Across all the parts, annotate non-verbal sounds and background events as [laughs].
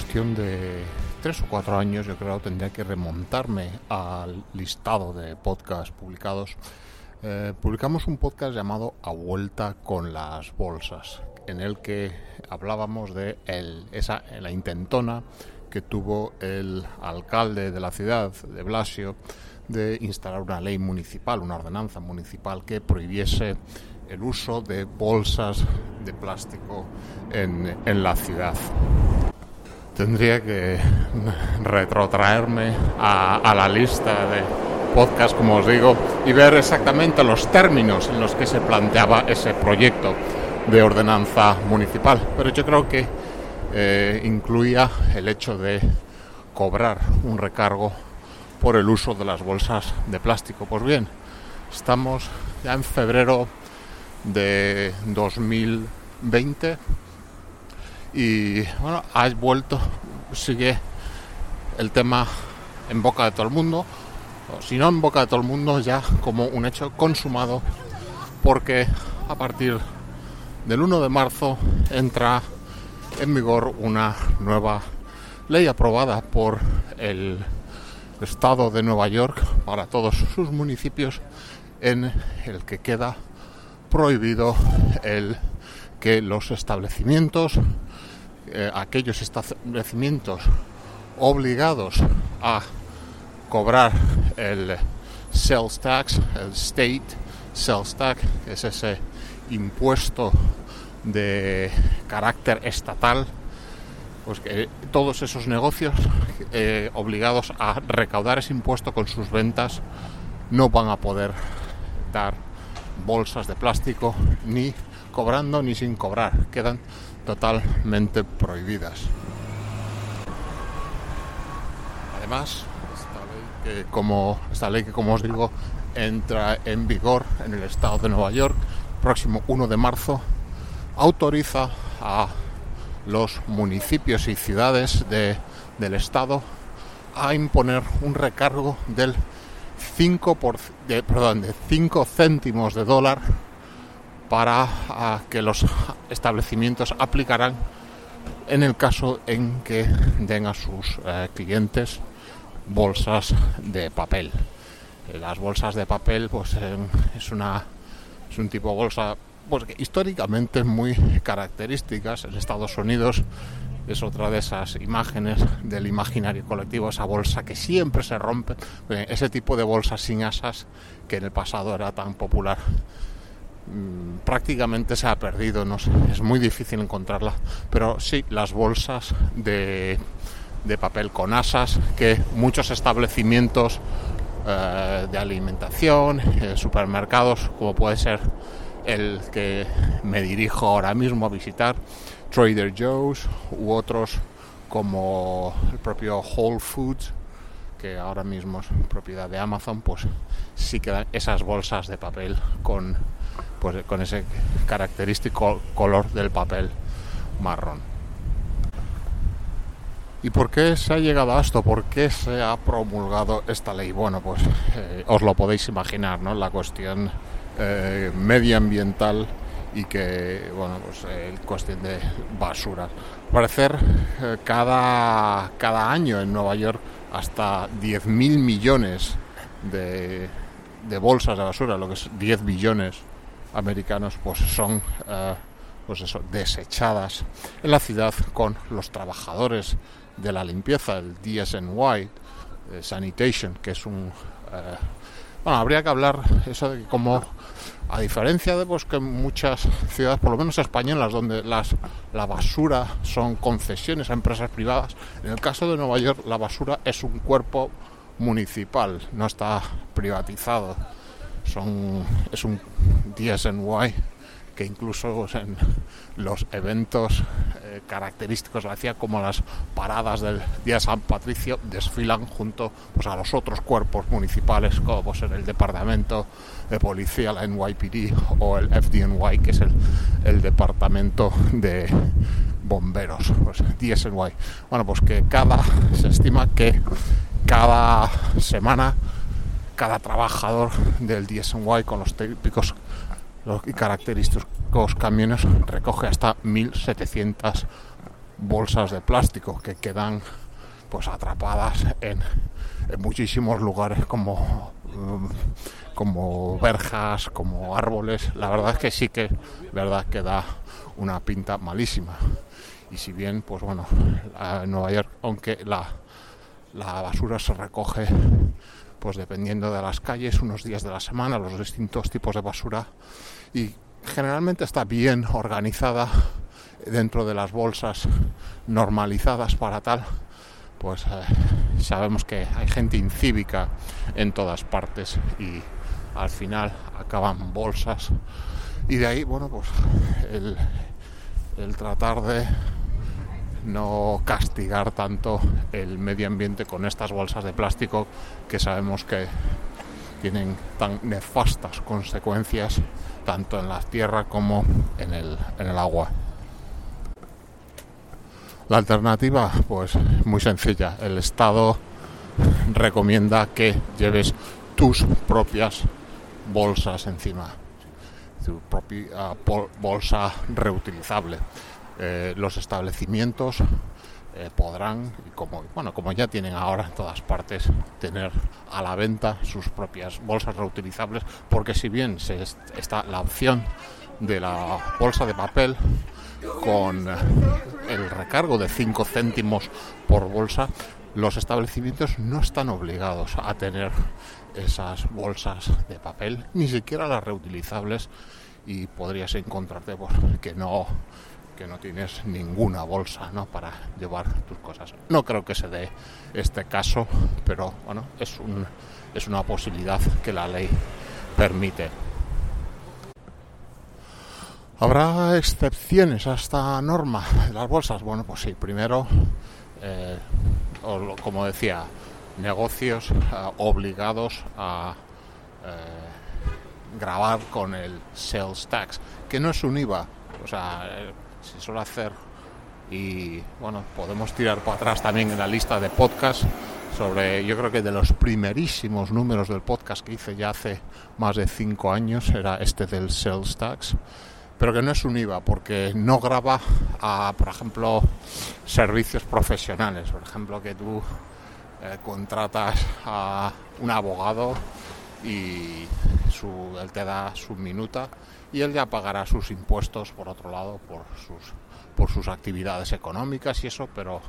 cuestión de tres o cuatro años, yo creo, tendría que remontarme al listado de podcasts publicados. Eh, publicamos un podcast llamado A Vuelta con las Bolsas, en el que hablábamos de esa, la intentona que tuvo el alcalde de la ciudad, de Blasio, de instalar una ley municipal, una ordenanza municipal que prohibiese el uso de bolsas de plástico en, en la ciudad. Tendría que retrotraerme a, la lista de podcast, como os digo, y ver exactamente los términos en los que se planteaba ese proyecto de ordenanza municipal. Pero yo creo que eh, incluía el hecho de cobrar un recargo por el uso de las bolsas de plástico. Pues bien, estamos ya en febrero de 2020 y bueno, ha vuelto, sigue el tema en boca de todo el mundo, o si no en boca de todo el mundo, ya como un hecho consumado, porque a partir del 1 de marzo entra en vigor una nueva ley aprobada por el Estado de Nueva York para todos sus municipios en el que queda prohibido el que los establecimientos, eh, aquellos establecimientos obligados a cobrar el sales tax, el state sales tax, que es ese impuesto de carácter estatal, pues que todos esos negocios eh, obligados a recaudar ese impuesto con sus ventas no van a poder dar bolsas de plástico ni cobrando ni sin cobrar, quedan totalmente prohibidas. Además, esta ley que como, esta ley que como os digo entra en vigor en el estado de Nueva York próximo 1 de marzo autoriza a los municipios y ciudades del estado a imponer un recargo del 5, por, de, perdón, de 5 céntimos de dólar para que los establecimientos aplicarán en el caso en que den a sus eh, clientes bolsas de papel. Las bolsas de papel pues eh, es una es un tipo de bolsa pues, históricamente muy características. En Estados Unidos es otra de esas imágenes del imaginario colectivo, esa bolsa que siempre se rompe, ese tipo de bolsas sin asas que en el pasado era tan popular. Mm, prácticamente se ha perdido, es muy difícil encontrarla, pero sí, las bolsas de, de papel con asas que muchos establecimientos eh, de alimentación, eh, supermercados, como puede ser el que me dirijo ahora mismo a visitar, Trader Joe's u otros como el propio Whole Foods, que ahora mismo es propiedad de Amazon, pues sí quedan esas bolsas de papel con, pues, con ese característico color del papel marrón. ¿Y por qué se ha llegado a esto? ¿Por qué se ha promulgado esta ley? Bueno, pues eh, os lo podéis imaginar, ¿no? La cuestión eh, medioambiental y que, bueno, pues eh, cuestión de basura. Al parecer, cada, cada año en Nueva York hasta 10.000 millones de, de, bolsas de basura, lo que es 10 billones americanos, pues son pues eso, desechadas en la ciudad con los trabajadores de la limpieza, el DSNY, eh, Sanitation, que es un... Eh, bueno, habría que hablar eso de cómo, a diferencia de pues, que muchas ciudades, por lo menos españolas, donde las, la basura son concesiones a empresas privadas, en el caso de Nueva York la basura es un cuerpo municipal, no está privatizado. Es un DSNY que incluso en los eventos eh, característicos de la como las paradas del Día de San Patricio, desfilan junto pues, a los otros cuerpos municipales, como pues, el Departamento de Policía, la NYPD, o el FDNY, que es el, el Departamento de Bomberos, pues DSNY. Bueno, pues que cada, se estima que cada semana cada trabajador del DSNY con los típicos los característicos camiones recoge hasta 1.700 bolsas de plástico que quedan pues atrapadas en, muchísimos lugares como mm, como verjas, como árboles. La verdad es que sí que verdad que da una pinta malísima. Y si bien, pues bueno, en Nueva York, aunque la, la basura se recoge, pues dependiendo de las calles, unos días de la semana, los distintos tipos de basura, y generalmente está bien organizada dentro de las bolsas normalizadas para tal, pues eh, sabemos que hay gente incívica en todas partes y al final acaban bolsas. Y de ahí bueno pues el, el tratar de no castigar tanto el medio ambiente con estas bolsas de plástico que sabemos que tienen tan nefastas consecuencias tanto en la tierra como en el, en el agua. La alternativa, pues muy sencilla. El Estado recomienda que lleves tus propias bolsas encima, tu propia bolsa reutilizable. Eh, los establecimientos eh, podrán, como, bueno, como ya tienen ahora en todas partes, tener a la venta sus propias bolsas reutilizables, porque si bien está la opción de la bolsa de papel, con el recargo de 5 céntimos por bolsa, los establecimientos no están obligados a tener esas bolsas de papel, ni siquiera las reutilizables, y podrías encontrarte pues, que no que no tienes ninguna bolsa ¿no? para llevar tus cosas. No creo que se dé este caso, pero bueno, es, un, es una posibilidad que la ley permite. ¿Habrá excepciones a esta norma de las bolsas? Bueno, pues sí, primero, eh, como decía, negocios eh, obligados a eh, grabar con el sales tax, que no es un IVA, o sea, se suele hacer y bueno, podemos tirar para atrás también en la lista de podcast sobre, yo creo que de los primerísimos números del podcast que hice ya hace más de cinco años era este del sales tax pero que no es un IVA porque no graba a, por ejemplo, servicios profesionales. Por ejemplo, que tú eh, contratas a un abogado y él te da su minuta y él ya pagará sus impuestos por otro lado por sus, por sus actividades económicas y eso, pero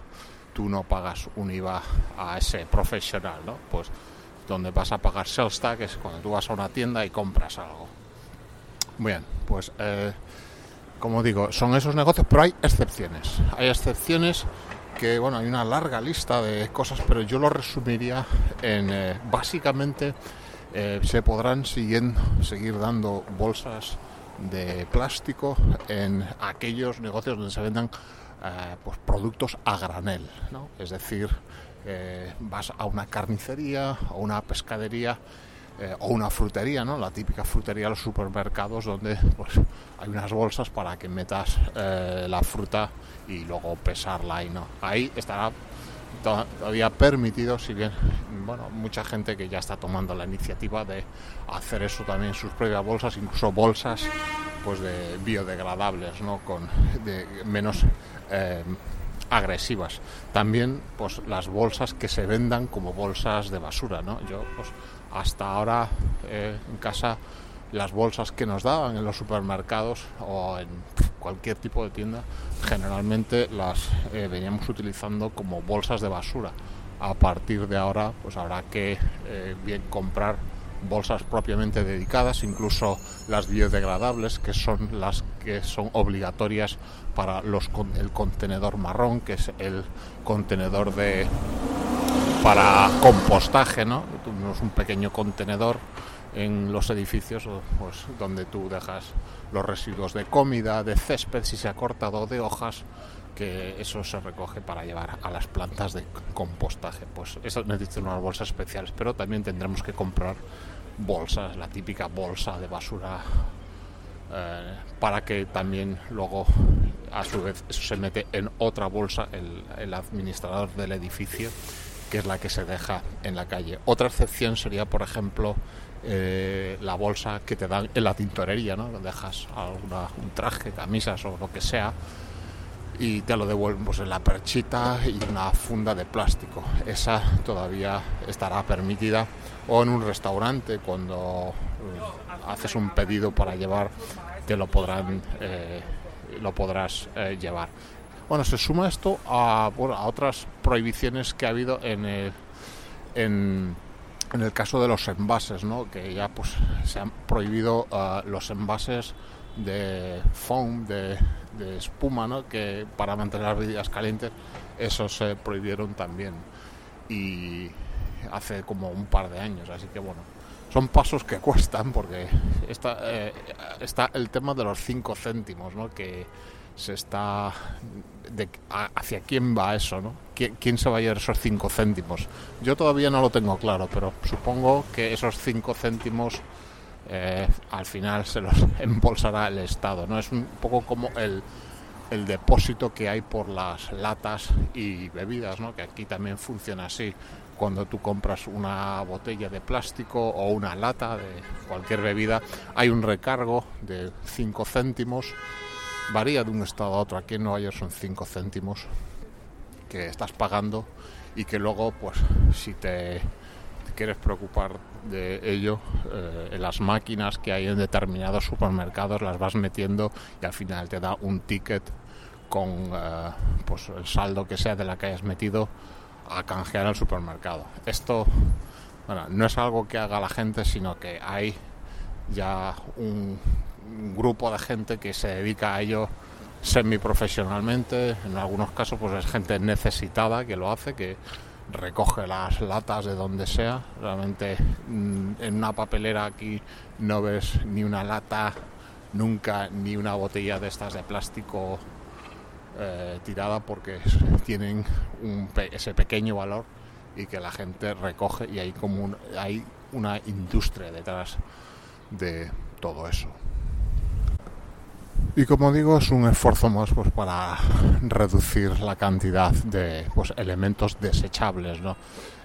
tú no pagas un IVA a ese profesional, ¿no? Pues donde vas a pagar sales tax es cuando tú vas a una tienda y compras algo. Bien, pues eh, como digo, son esos negocios, pero hay excepciones. Hay excepciones que, bueno, hay una larga lista de cosas, pero yo lo resumiría en, eh, básicamente, eh, se podrán seguir dando bolsas de plástico en aquellos negocios donde se vendan pues, productos a granel, ¿no? Es decir, vas a una carnicería o una pescadería eh, o una frutería, ¿no? La típica frutería de los supermercados donde pues, hay unas bolsas para que metas eh, la fruta y luego pesarla y no. Ahí estará todavía permitido, si bien, bueno, mucha gente que ya está tomando la iniciativa de hacer eso también sus propias bolsas, incluso bolsas pues de biodegradables, ¿no? Con de menos eh, agresivas. También pues las bolsas que se vendan como bolsas de basura, ¿no? Yo pues hasta ahora eh, en casa las bolsas que nos daban en los supermercados o en cualquier tipo de tienda generalmente las eh, veníamos utilizando como bolsas de basura a partir de ahora pues habrá que eh, bien comprar bolsas propiamente dedicadas incluso las biodegradables que son las que son obligatorias para los el contenedor marrón que es el contenedor de para compostaje, ¿no? Es un pequeño contenedor en los edificios pues, donde tú dejas los residuos de comida, de césped, si se ha cortado, de hojas, que eso se recoge para llevar a las plantas de compostaje. Pues eso necesita unas bolsas especiales, pero también tendremos que comprar bolsas, la típica bolsa de basura, eh, para que también luego a su vez eso se mete en otra bolsa el administrador del edificio que es la que se deja en la calle. Otra excepción sería, por ejemplo, eh, la bolsa que te dan en la tintorería, ¿no? Dejas alguna, un traje, camisas o lo que sea. y te lo devuelven pues en la perchita y una funda de plástico. Esa todavía estará permitida o en un restaurante cuando eh, haces un pedido para llevar te lo podrán eh, lo podrás llevar. Bueno, se suma esto a, a otras prohibiciones que ha habido en el, en, en el caso de los envases, ¿no? que ya pues se han prohibido los envases de foam, de, espuma, ¿no? que para mantener las bebidas calientes, eso se prohibieron también. Y hace como un par de años, así que bueno, son pasos que [laughs] cuestan porque está, eh, está el tema de los 5 céntimos, ¿no? que se está de, hacia quién va eso, ¿no? ¿Quién, ¿Quién, se va a llevar esos 5 céntimos? Yo todavía no lo tengo claro, pero supongo que esos 5 céntimos eh, al final se los [laughs] embolsará el Estado. ¿no? Es un poco como el, el depósito que hay por las latas y bebidas, ¿no? que aquí también funciona así. Cuando tú compras una botella de plástico o una lata de cualquier bebida, hay un recargo de 5 céntimos. Varía de un estado a otro. Aquí en Nueva York son 5 céntimos que estás pagando y que luego, pues, si te quieres preocupar de ello, eh, en las máquinas que hay en determinados supermercados las vas metiendo y al final te da un ticket con eh, pues el saldo que sea de la que hayas metido a canjear al supermercado. Esto no es algo que haga la gente, sino que hay ya un, un grupo de gente que se dedica a ello semiprofesionalmente, en algunos casos pues es gente necesitada que lo hace, que recoge las latas de donde sea. Realmente mm, en una papelera aquí no ves ni una lata, nunca ni una botella de estas de plástico eh, tirada porque tienen ese pequeño valor y que la gente recoge y hay como hay una industria detrás de todo eso. Y como digo, es un esfuerzo más pues, para reducir la cantidad de pues, elementos desechables. ¿no?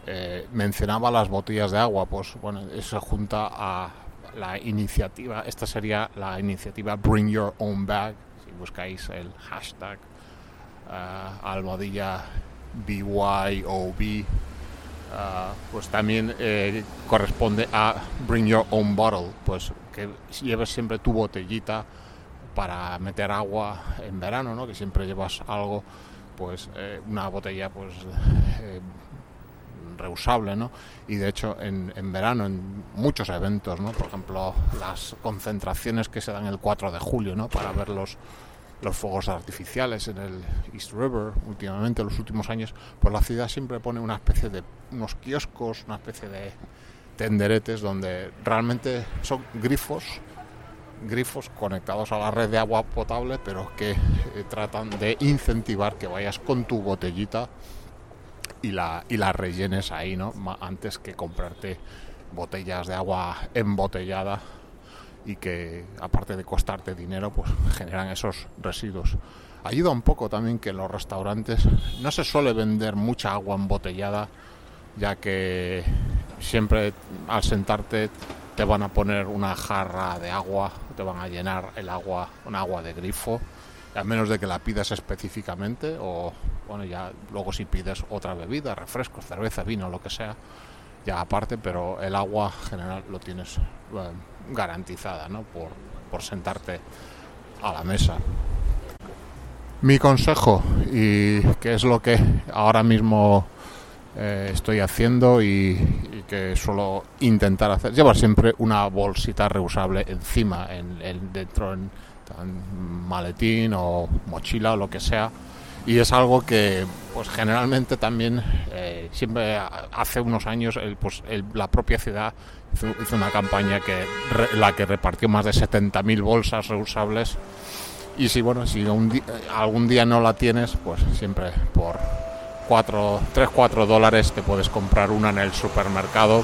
Eh, mencionaba las botellas de agua, pues bueno, eso junta a la iniciativa, esta sería la iniciativa Bring Your Own Bag, si buscáis el hashtag uh, almohadilla BYOB, uh, pues también eh, corresponde a Bring Your Own Bottle, pues que lleves siempre tu botellita para meter agua en verano, ¿no? que siempre llevas algo, pues eh, una botella pues eh, reusable, ¿no? Y de hecho en, en, verano, en muchos eventos, ¿no? Por ejemplo, las concentraciones que se dan el 4 de julio, ¿no? Para ver los, los fuegos artificiales en el East River últimamente, en los últimos años, pues la ciudad siempre pone una especie de unos kioscos, una especie de tenderetes donde realmente son grifos grifos conectados a la red de agua potable, pero que eh, tratan de incentivar que vayas con tu botellita y la, y la rellenes ahí, ¿no? Antes que comprarte botellas de agua embotellada y que aparte de costarte dinero, pues [laughs] generan esos residuos. Ayuda un poco también que los restaurantes no se suele vender mucha agua embotellada, ya que siempre al sentarte te van a poner una jarra de agua, te van a llenar el agua con agua de grifo, a menos de que la pidas específicamente o bueno, ya luego si pides otra bebida, refresco, cerveza, vino, lo que sea, ya aparte, pero el agua general lo tienes eh, garantizada, ¿no? Por, por sentarte a la mesa. Mi consejo, y que es lo que ahora mismo eh, estoy haciendo y, que suelo intentar hacer. Llevar siempre una bolsita reusable encima, en, dentro en, maletín o mochila o lo que sea. Y es algo que, pues generalmente también, eh, siempre hace unos años, el, pues, la propia ciudad hizo, una campaña que la que repartió más de 70.000 bolsas reusables. Y si, bueno, si algún día no la tienes, pues siempre por 3-4 dólares te puedes comprar una en el supermercado,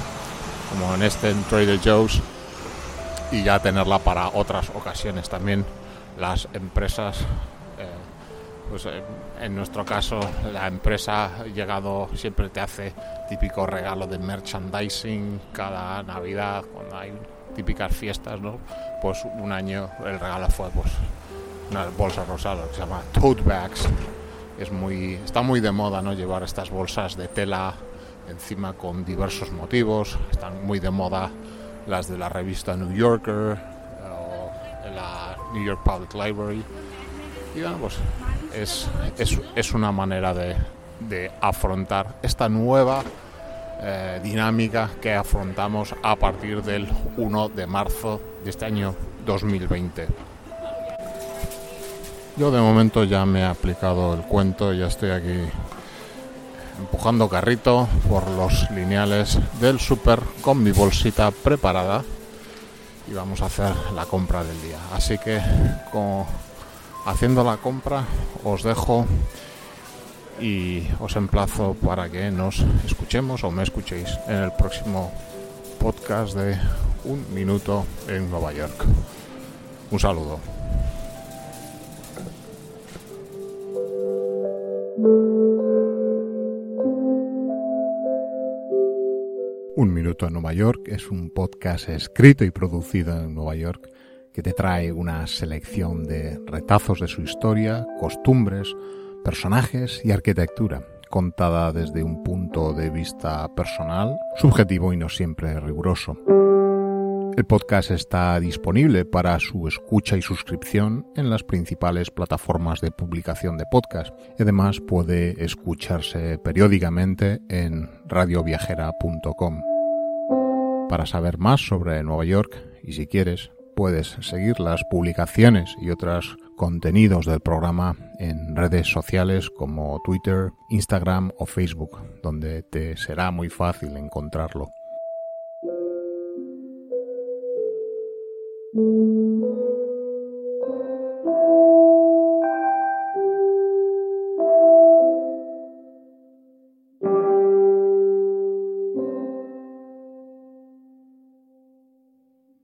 como en este en Trader Joe's, y ya tenerla para otras ocasiones. También las empresas, eh, pues eh, en nuestro caso, la empresa llegado siempre te hace típico regalo de merchandising cada Navidad, cuando hay típicas fiestas, ¿no? Pues un año el regalo fue pues unas bolsas rosadas que se llama tote bags. Es muy, está muy de moda ¿no? llevar estas bolsas de tela encima con diversos motivos. Están muy de moda las de la revista New Yorker o la New York Public Library. Y bueno, pues es, es, es una manera de, de, afrontar esta nueva eh, dinámica que afrontamos a partir del 1 de marzo de este año 2020. Yo de momento ya me he aplicado el cuento, ya estoy aquí empujando carrito por los lineales del super con mi bolsita preparada y vamos a hacer la compra del día. Así que haciendo la compra os dejo y os emplazo para que nos escuchemos o me escuchéis en el próximo podcast de Un Minuto en Nueva York. Un saludo. Un Minuto en Nueva York es un podcast escrito y producido en Nueva York que te trae una selección de retazos de su historia, costumbres, personajes y arquitectura, contada desde un punto de vista personal, subjetivo y no siempre riguroso. El podcast está disponible para su escucha y suscripción en las principales plataformas de publicación de podcast además puede escucharse periódicamente en radioviajera.com. Para saber más sobre Nueva York y si quieres puedes seguir las publicaciones y otros contenidos del programa en redes sociales como Twitter, Instagram o Facebook, donde te será muy fácil encontrarlo. Mm-hmm.